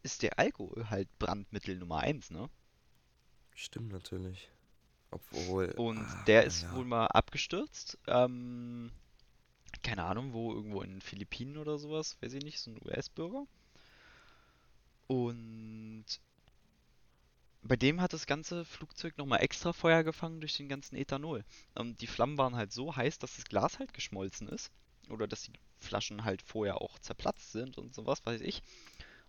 B: ist der Alkohol halt Brandmittel Nummer eins, ne?
C: Stimmt natürlich. Obwohl.
B: Und
C: ah,
B: der ist
C: ja.
B: wohl mal abgestürzt. Ähm, keine Ahnung, wo, irgendwo in den Philippinen oder sowas, weiß ich nicht, so ein US-Bürger. Und bei dem hat das ganze Flugzeug nochmal extra Feuer gefangen durch den ganzen Ethanol. Und die Flammen waren halt so heiß, dass das Glas halt geschmolzen ist. Oder dass die Flaschen halt vorher auch zerplatzt sind und sowas, weiß ich.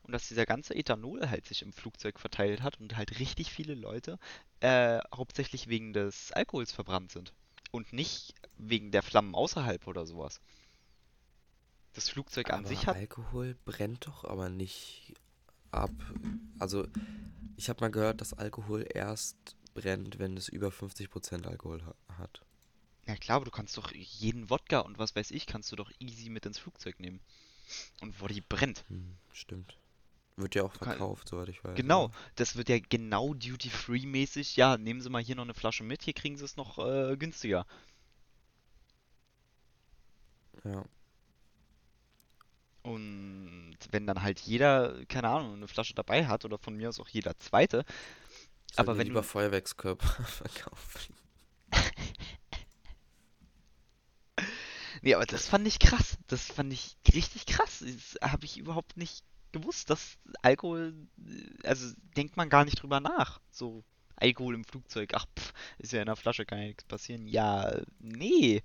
B: Und dass dieser ganze Ethanol halt sich im Flugzeug verteilt hat und halt richtig viele Leute äh, hauptsächlich wegen des Alkohols verbrannt sind. Und nicht wegen der Flammen außerhalb oder sowas. Das Flugzeug an
C: Aber
B: sich hat.
C: Alkohol brennt doch aber nicht ab. Also, ich habe mal gehört, dass Alkohol erst brennt, wenn es über 50% Alkohol ha hat.
B: Ja klar, aber du kannst doch jeden Wodka und was weiß ich, kannst du doch easy mit ins Flugzeug nehmen. Und wo die brennt.
C: Hm, stimmt. Wird ja auch
B: kann-
C: verkauft, soweit ich weiß.
B: Genau, das wird ja genau Duty-Free-mäßig. Ja, nehmen Sie mal hier noch eine Flasche mit, hier kriegen Sie es noch äh, günstiger.
C: Ja.
B: Und wenn dann halt jeder, keine Ahnung, eine Flasche dabei hat oder von mir aus auch jeder zweite,
C: Sollten
B: Aber wenn
C: lieber
B: du-
C: Feuerwerkskörper verkaufen.
B: Nee, aber das fand ich krass. Das fand ich richtig krass. Das habe ich überhaupt nicht gewusst, dass Alkohol, äh, also denkt man gar nicht drüber nach. So, Alkohol im Flugzeug, ach, pff, ist ja in der Flasche, kann ja nichts passieren. Ja, nee.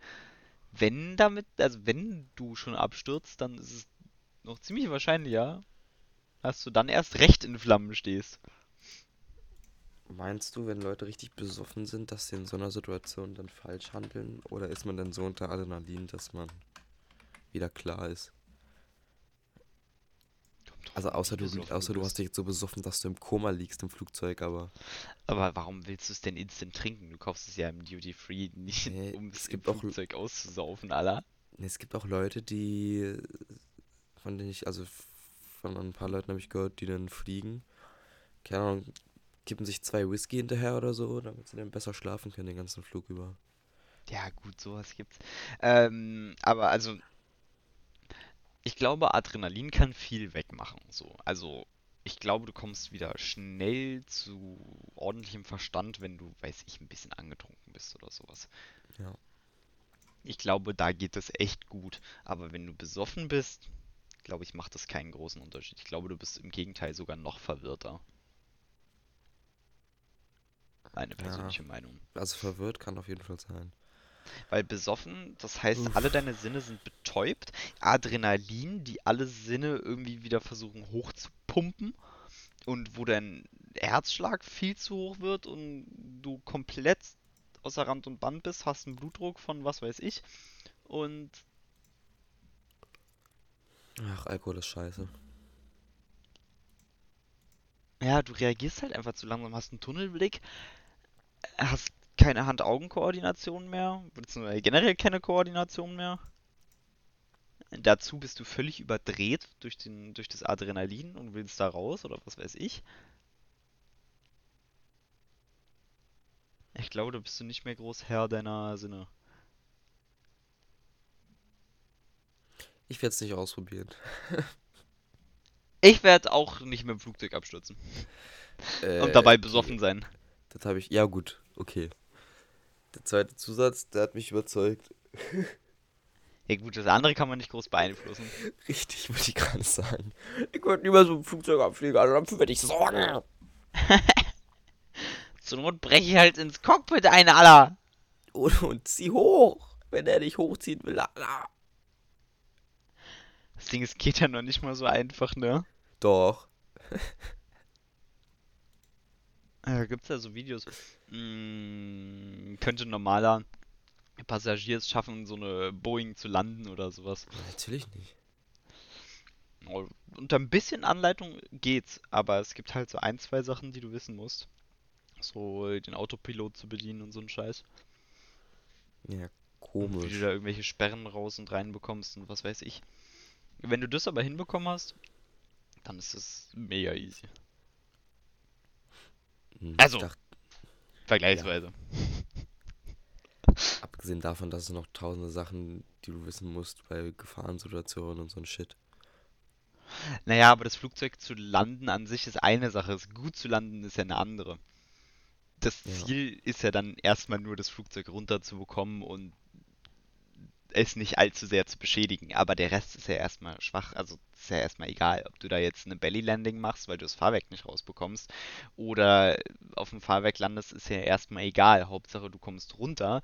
B: Wenn damit, also wenn du schon abstürzt, dann ist es noch ziemlich wahrscheinlich, ja, dass du dann erst recht in Flammen stehst.
C: Meinst du, wenn Leute richtig besoffen sind, dass sie in so einer Situation dann falsch handeln? Oder ist man dann so unter Adrenalin, dass man wieder klar ist? Also außer du, außer du hast dich jetzt so besoffen, dass du im Koma liegst im Flugzeug, aber
B: Aber warum willst du es denn instant trinken? Du kaufst es ja im Duty Free nicht,
C: Nee,
B: um
C: es
B: im
C: gibt auch-
B: Flugzeug auszusaufen, Alter.
C: Nee, es gibt auch Leute, die, von denen ich, also von ein paar Leuten habe ich gehört, die dann fliegen. Keine Ahnung, kippen sich zwei Whisky hinterher oder so, damit sie dann besser schlafen können den ganzen Flug über.
B: Ja, gut, sowas gibt's. Ähm, aber also, ich glaube, Adrenalin kann viel wegmachen. So, also, ich glaube, du kommst wieder schnell zu ordentlichem Verstand, wenn du, weiß ich, ein bisschen angetrunken bist oder sowas.
C: Ja.
B: Ich glaube, da geht es echt gut. Aber wenn du besoffen bist, glaube ich, macht das keinen großen Unterschied. Ich glaube, du bist im Gegenteil sogar noch verwirrter. Meine
C: Ja.
B: persönliche Meinung.
C: Also verwirrt kann auf jeden Fall sein.
B: Weil besoffen, das heißt,
C: Uff.
B: alle deine Sinne sind betäubt. Adrenalin, die alle Sinne irgendwie wieder versuchen hochzupumpen. Und wo dein Herzschlag viel zu hoch wird und du komplett außer Rand und Band bist, hast einen Blutdruck von was weiß ich. Und
C: Ach, Alkohol ist scheiße.
B: ja, du reagierst halt einfach zu langsam, hast einen Tunnelblick, hast keine Hand-Augen-Koordination mehr, beziehungsweise generell keine Koordination mehr. Dazu bist du völlig überdreht durch den, durch das Adrenalin und willst da raus oder was weiß ich. Ich glaube, da bist du nicht mehr groß Herr deiner Sinne.
C: Ich werde es nicht ausprobieren.
B: Ich werde auch nicht mit dem Flugzeug abstürzen
C: Äh,
B: und dabei
C: okay.
B: besoffen sein.
C: Das habe ich. Ja, gut, okay. Der zweite Zusatz, der hat mich überzeugt.
B: Ja gut, das andere kann man nicht groß beeinflussen.
C: Richtig, wollte ich gerade sagen. Ich wollte niemals mit dem Flugzeug abfliegen, also dafür werde ich sorgen.
B: Zur Not breche ich halt ins Cockpit ein, Alter.
C: Und, und zieh hoch, wenn er dich hochziehen will. Alter.
B: Das Ding, es geht ja noch nicht mal so einfach, ne?
C: Doch.
B: Da gibt's ja so Videos. Mm, könnte ein normaler Passagier es schaffen, so eine Boeing zu landen oder sowas.
C: Natürlich nicht.
B: Oh, Unter ein bisschen Anleitung geht's, aber es gibt halt so ein, zwei Sachen, die du wissen musst. So den Autopilot zu bedienen und so ein Scheiß.
C: Ja,
B: Wie
C: komisch.
B: du da irgendwelche Sperren raus und rein bekommst und was weiß ich. Wenn du das aber hinbekommen hast, dann ist es mega easy.
C: Hm,
B: Also.
C: Dachte,
B: Vergleichsweise.
C: abgesehen davon, dass es noch tausende Sachen, die du wissen musst bei Gefahrensituationen und so ein Shit.
B: Naja, aber das Flugzeug zu landen an sich ist eine Sache. Es gut zu landen ist ja eine andere. Das
C: Ja.
B: Ziel ist ja dann erstmal nur das Flugzeug runterzubekommen und es nicht allzu sehr zu beschädigen. Aber der Rest ist ja erstmal schwach. Also ist ja erstmal egal, ob du da jetzt eine Belly Landing machst, weil du das Fahrwerk nicht rausbekommst, oder auf dem Fahrwerk landest, ist ja erstmal egal. Hauptsache du kommst runter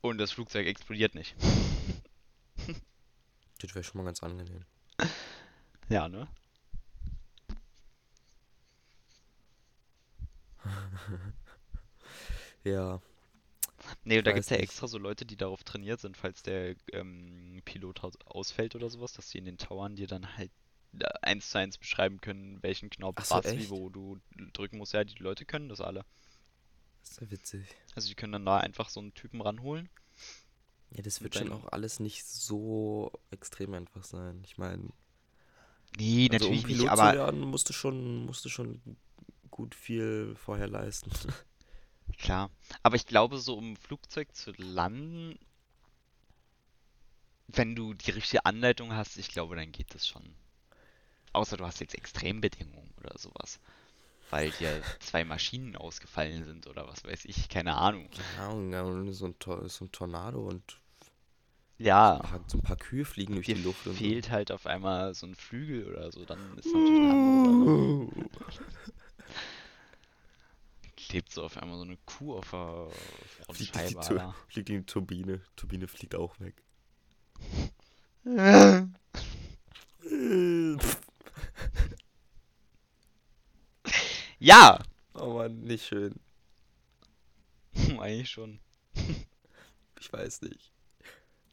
B: und das Flugzeug explodiert nicht.
C: Das wäre schon mal ganz angenehm.
B: Ja, ne?
C: Ja,
B: Nee, da gibt es ja extra so Leute, die darauf trainiert sind, falls der ähm, Pilot aus ausfällt oder sowas, dass die in den Towern dir dann halt äh, eins zu eins beschreiben können, welchen Knopf
C: so,
B: was wie wo du drücken musst. Ja, die Leute können das alle.
C: ist ja witzig.
B: Also die können dann da einfach so einen Typen ranholen.
C: Ja, das wird schon auch alles nicht so extrem einfach sein. Ich meine,
B: Nee,
C: also um
B: natürlich
C: Pilot
B: nicht,
C: zu
B: aber
C: werden, musst du schon, musst du schon gut viel vorher leisten.
B: klar. Aber ich glaube, so um ein Flugzeug zu landen, wenn du die richtige Anleitung hast, ich glaube, dann geht das schon. Außer du hast jetzt Extrembedingungen oder sowas. Weil dir zwei Maschinen ausgefallen sind oder was weiß ich, keine Ahnung.
C: Ja, und so ein, Tor so ein Tornado und
B: Ja,
C: ein paar, so ein paar Kühe fliegen durch die Luft und so.
B: fehlt halt auf einmal so ein Flügel oder so, dann ist natürlich eine andere. Klebt so auf einmal so eine Kuh auf der
C: Fliegt die
B: Frontscheibe,
C: Tur
B: Alter.
C: fliegt in die Turbine. Turbine fliegt auch weg.
B: Ja!
C: Oh Mann, nicht schön.
B: Eigentlich schon.
C: Ich weiß nicht.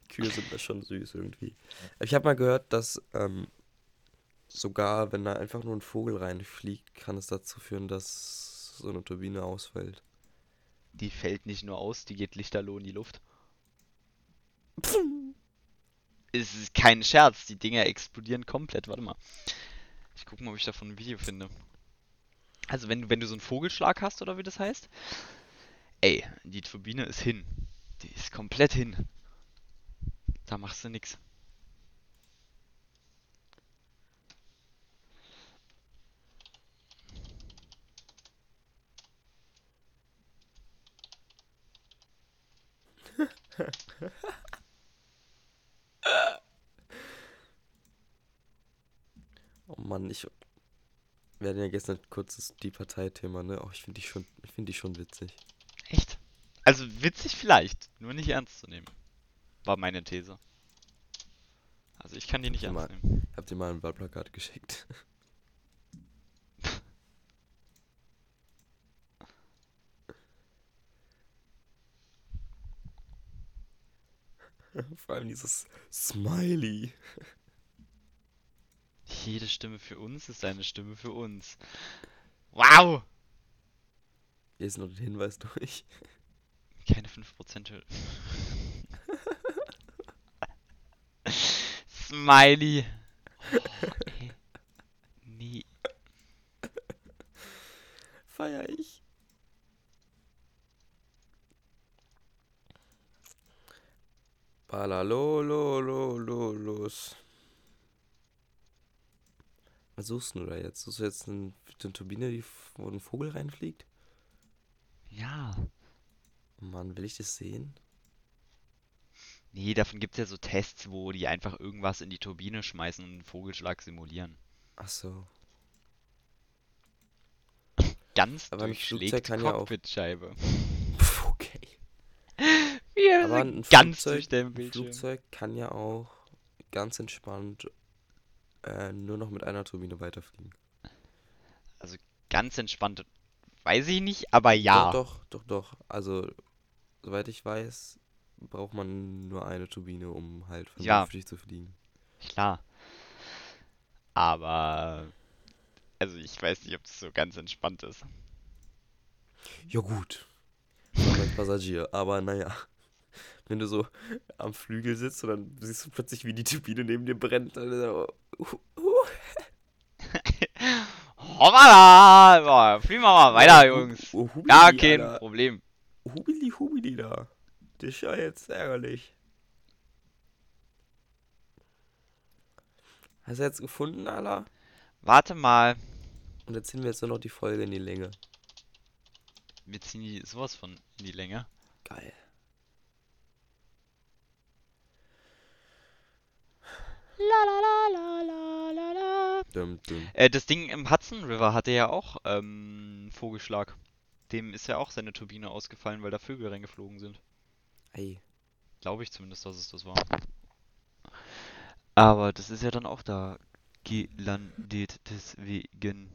C: Kühe sind da schon süß irgendwie. Ich habe mal gehört, dass ähm, sogar wenn da einfach nur ein Vogel reinfliegt, kann es dazu führen, dass so eine Turbine ausfällt.
B: Die fällt nicht nur aus, die geht lichterloh in die Luft. Es ist kein Scherz, die Dinger explodieren komplett. Warte mal. Ich gucke mal, ob ich davon ein Video finde. Also wenn du, wenn du so einen Vogelschlag hast, oder wie das heißt, ey, die Turbine ist hin. Die ist komplett hin. Da machst du nix.
C: Mann, ich. Wir hatten ja gestern kurzes die Parteithema, ne? Oh, ich finde die schon, ich finde die schon witzig.
B: Echt? Also witzig vielleicht, nur nicht ernst zu nehmen. War meine These. Also ich kann die nicht ernst
C: mal-
B: nehmen.
C: Ich hab dir mal ein Wahlplakat geschickt. Vor allem dieses Smiley.
B: Jede Stimme für uns ist eine Stimme für uns. Wow!
C: Hier ist noch der Hinweis durch.
B: Keine 5% Hürde. Smiley. Oh, ey. Nie.
C: Feier ich. Balalolololos. Was suchst du da jetzt? Suchst du jetzt ein- eine Turbine, die, wo ein Vogel reinfliegt?
B: Ja.
C: Mann, will ich das sehen?
B: Nee, davon gibt es ja so Tests, wo die einfach irgendwas in die Turbine schmeißen und einen Vogelschlag simulieren.
C: Ach so.
B: Ganz
C: Aber
B: durchschlägt
C: kann ja
B: Cockpitscheibe.
C: Pff, okay.
B: Wir
C: Aber ein
B: ganz
C: Flugzeug,
B: durch den Bildschirm.
C: Flugzeug kann ja auch ganz entspannt äh, nur noch mit einer Turbine weiterfliegen.
B: Ganz entspannt. Weiß ich nicht, aber ja.
C: Doch, doch, doch, doch. Also, soweit ich weiß, braucht man nur eine Turbine, um halt
B: Ja.
C: vernünftig zu fliegen.
B: Klar. Aber. Also ich weiß nicht, ob das so ganz entspannt ist.
C: Ja, gut. Schon als Passagier, aber naja. Wenn du so am Flügel sitzt und dann siehst du plötzlich, wie die Turbine neben dir brennt. Dann, uh, uh.
B: Hoppala! Boah, fliegen wir mal weiter, Jungs.
C: Uh, hubili,
B: Ja, kein
C: Alter.
B: Problem.
C: Hubili, hubili da. Das ist ja jetzt ärgerlich. Hast du jetzt gefunden, Ala?
B: Warte mal.
C: Und jetzt ziehen wir jetzt nur noch die Folge in die Länge.
B: Wir ziehen die sowas von in die Länge.
C: Geil. Dum, dum.
B: Äh, das Ding im Hudson River hatte ja auch ähm, Vogelschlag. Dem ist ja auch seine Turbine ausgefallen, weil da Vögel reingeflogen sind.
C: Ei.
B: Glaube ich zumindest, dass es das war. Aber das ist ja dann auch da gelandet, deswegen.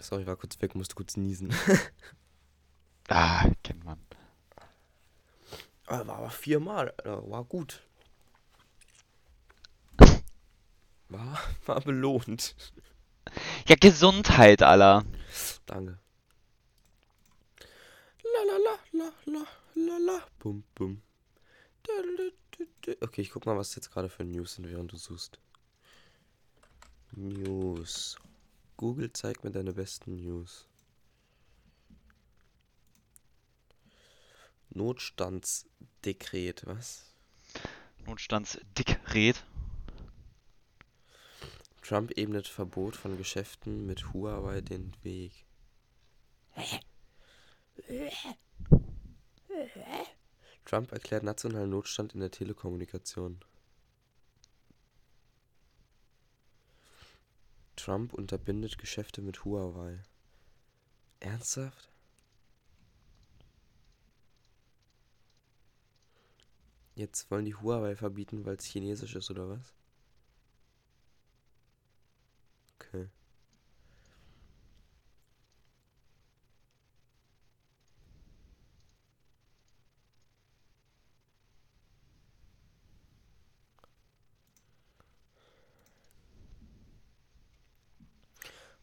C: Sorry, war kurz weg, musste kurz niesen.
B: Ah, kennt man.
C: War aber viermal, Alter. War gut. War, war belohnt.
B: Ja, Gesundheit, aller.
C: Danke. La la la la la la la. Bum bum. Okay, ich guck mal, was jetzt gerade für News sind, während du suchst. News. Google zeigt mir deine besten News. Notstandsdekret, was?
B: Notstandsdekret.
C: Trump ebnet Verbot von Geschäften mit Huawei den Weg. Trump erklärt nationalen Notstand in der Telekommunikation. Trump unterbindet Geschäfte mit Huawei. Ernsthaft? Jetzt wollen die Huawei verbieten, weil es chinesisch ist, oder was? Okay.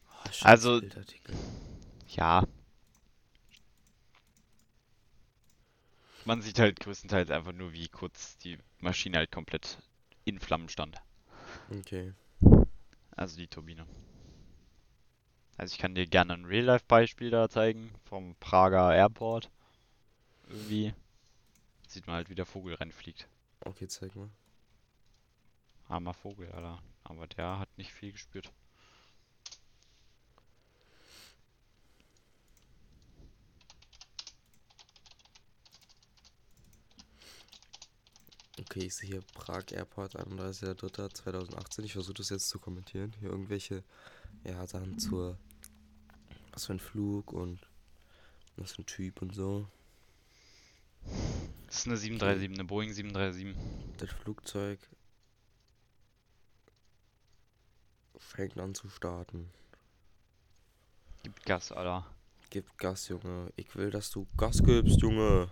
C: Oh,
B: Also-. Ja. Man sieht halt größtenteils einfach nur, wie kurz die Maschine halt komplett in Flammen stand.
C: Okay.
B: Also die Turbine. Also ich kann dir gerne ein Real-Life-Beispiel da zeigen, vom Prager Airport. Irgendwie sieht man halt, wie der Vogel reinfliegt.
C: Okay, zeig mal.
B: Armer Vogel, Alter. Aber der hat nicht viel gespürt.
C: Okay, ich sehe hier Prag Airport 31.03.2018. Ich versuche das jetzt zu kommentieren. Hier irgendwelche ja, Sachen zur. Was für ein Flug und was für ein Typ und so.
B: Das ist eine 737, eine Boeing 737.
C: Das Flugzeug fängt an zu starten.
B: Gibt Gas, Alter.
C: Gib Gas, Junge. Ich will, dass du Gas gibst, Junge.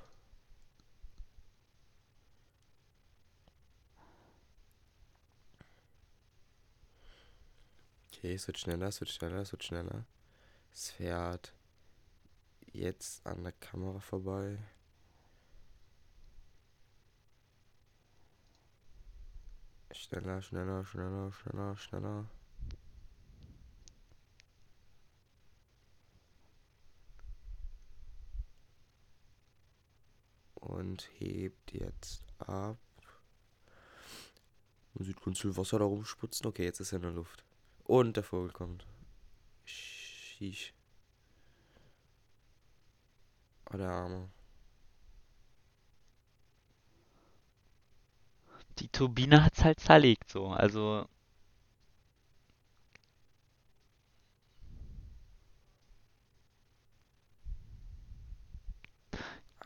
C: Okay, es wird schneller, es wird schneller, es wird schneller. Es fährt jetzt an der Kamera vorbei. Schneller, schneller, schneller, schneller, schneller. Und hebt jetzt ab. Man sieht viel Wasser da rumspritzen. Okay, jetzt ist er in der Luft. Und der Vogel kommt. Sheesh. Oh, der Arme.
B: Die Turbine hat's halt zerlegt, so. Also,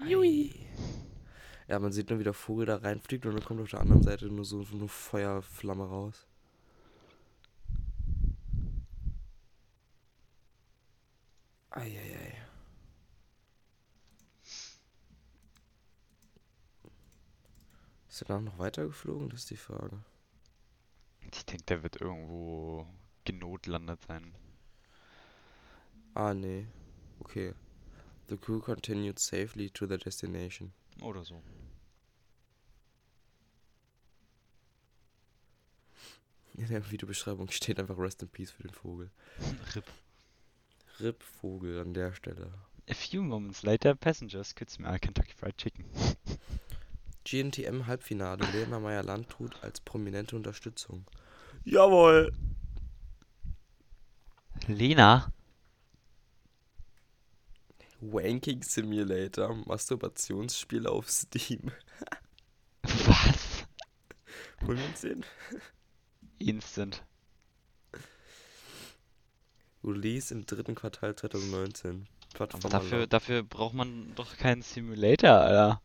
C: Jui. Ja, man sieht nur, wie der Vogel da reinfliegt und dann kommt auf der anderen Seite nur so eine Feuerflamme raus. Eieiei. Ist er dann noch weitergeflogen? Das ist die Frage.
B: ich denke, der wird irgendwo genotlandet sein.
C: Ah, nee. Okay. The crew continued safely to their destination.
B: Oder so.
C: In der Videobeschreibung steht einfach Rest in Peace für den Vogel.
B: RIP.
C: RIP Vogel an der Stelle.
B: A few moments later, passengers could smell Kentucky Fried Chicken.
C: GNTM Halbfinale. Lena Meyer-Landrut als prominente Unterstützung. Jawohl!
B: Lena?
C: Wanking Simulator. Masturbationsspiel auf Steam.
B: Was?
C: Holen wir uns den?
B: Instant.
C: Release im dritten Quartal 2019.
B: Aber
C: Plattform
B: dafür, dafür braucht man doch keinen Simulator, Alter.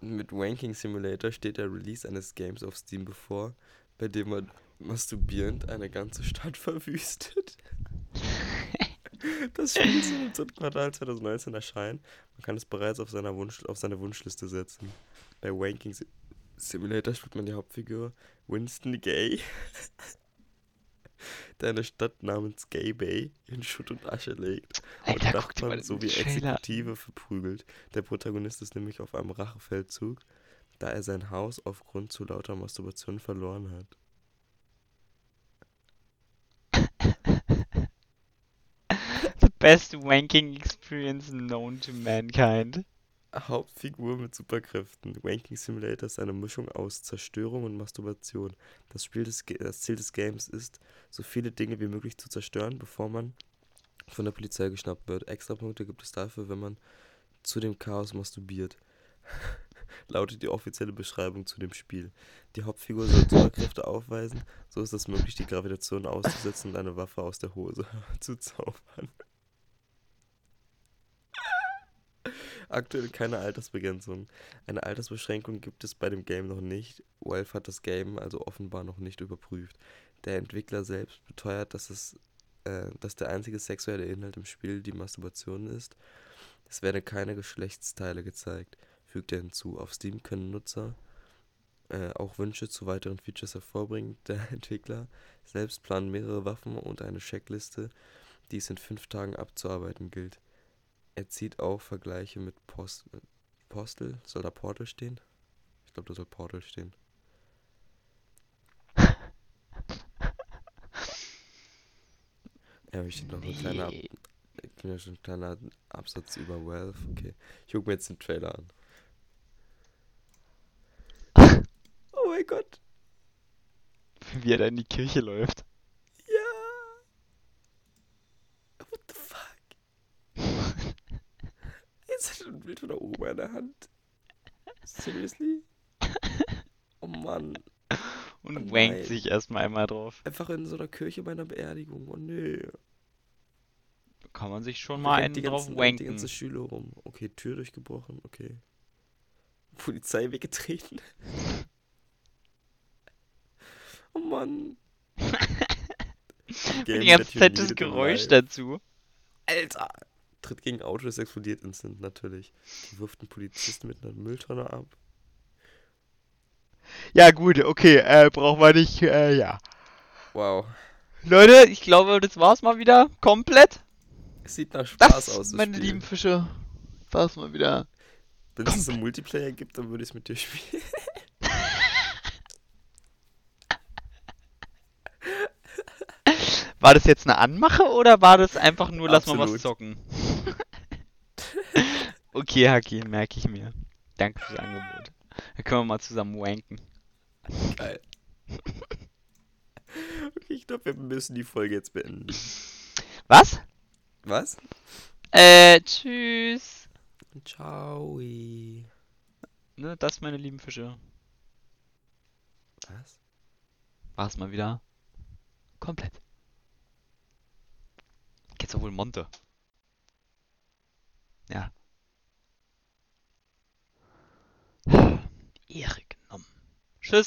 C: Mit Wanking Simulator steht der Release eines Games auf Steam bevor, bei dem man masturbierend eine ganze Stadt verwüstet. Das Spiel soll im dritten Quartal 2019 erscheinen. Man kann es bereits auf, seiner Wunsch, auf seine Wunschliste setzen. Bei Wanking Si- Simulator spielt man die Hauptfigur Winston Gay, der eine Stadt namens Gay Bay in Schutt und Asche legt und
B: Alter,
C: Nachbarn sowie. Exekutive verprügelt. Der Protagonist ist nämlich auf einem Rachefeldzug, da er sein Haus aufgrund zu lauter Masturbation verloren hat.
B: The best wanking experience known to mankind.
C: Hauptfigur mit Superkräften. Wanking Simulator ist eine Mischung aus Zerstörung und Masturbation. Das, Spiel des, das Ziel des Games ist, so viele Dinge wie möglich zu zerstören, bevor man von der Polizei geschnappt wird. Extrapunkte gibt es dafür, wenn man zu dem Chaos masturbiert. Lautet die offizielle Beschreibung zu dem Spiel. Die Hauptfigur soll Superkräfte aufweisen, so ist es möglich, die Gravitation auszusetzen und eine Waffe aus der Hose zu zaubern. Aktuell keine Altersbegrenzung. Eine Altersbeschränkung gibt es bei dem Game noch nicht. Valve hat das Game also offenbar noch nicht überprüft. Der Entwickler selbst beteuert, dass, es, äh, dass der einzige sexuelle Inhalt im Spiel die Masturbation ist. Es werden keine Geschlechtsteile gezeigt, fügt er hinzu. Auf Steam können Nutzer äh, auch Wünsche zu weiteren Features hervorbringen. Der Entwickler selbst plant mehrere Waffen und eine Checkliste, die es in fünf Tagen abzuarbeiten gilt. Er zieht auch Vergleiche mit Post Postal. Soll da Portal stehen? Ich glaube, da soll Portal stehen. Ja, hier steht noch ein kleiner,
B: Nee.
C: hier steht ein kleiner Absatz über Valve. Okay, ich gucke mir jetzt den Trailer an. Oh mein Gott.
B: Wie er da in die Kirche läuft.
C: Ja. What the fuck? Bild von der Oma in der Hand. Seriously? Oh Mann.
B: Und
C: Oh
B: wankt sich erstmal einmal drauf.
C: Einfach in so einer Kirche bei einer Beerdigung. Oh nee.
B: Kann man sich schon mal einen
C: die
B: drauf
C: ganzen, die
B: wanken.
C: ganze Schüler rum. Okay, Tür durchgebrochen, okay. Polizei weggetreten. oh Mann.
B: Und die ganze Zeit das Geräusch
C: life.
B: dazu.
C: Alter! Tritt gegen Auto, das explodiert instant natürlich. Die wirft einen Polizisten mit einer Mülltonne ab.
B: Ja, gut, okay, äh, brauchen wir nicht, äh, ja.
C: Wow.
B: Leute, ich glaube, das war's mal wieder. Komplett.
C: Es sieht nach Spaß
B: Das,
C: aus.
B: meine
C: Spiel.
B: lieben Fische, war's mal wieder.
C: Wenn es so einen Multiplayer gibt, dann würde ich es mit dir spielen.
B: War das jetzt eine Anmache oder war das einfach nur, lass mal was
C: Absolut.
B: zocken? Okay, Haki, merke ich mir. Danke fürs Angebot. Dann können wir mal zusammen wanken.
C: Geil. okay, ich glaube, wir müssen die Folge jetzt beenden.
B: Was?
C: Was?
B: Äh, tschüss.
C: Ciao.
B: Ne, das, meine lieben Fische,
C: Was?
B: war's mal wieder. Komplett. Geht's doch wohl Monte. Ja. Ehre genommen. Tschüss.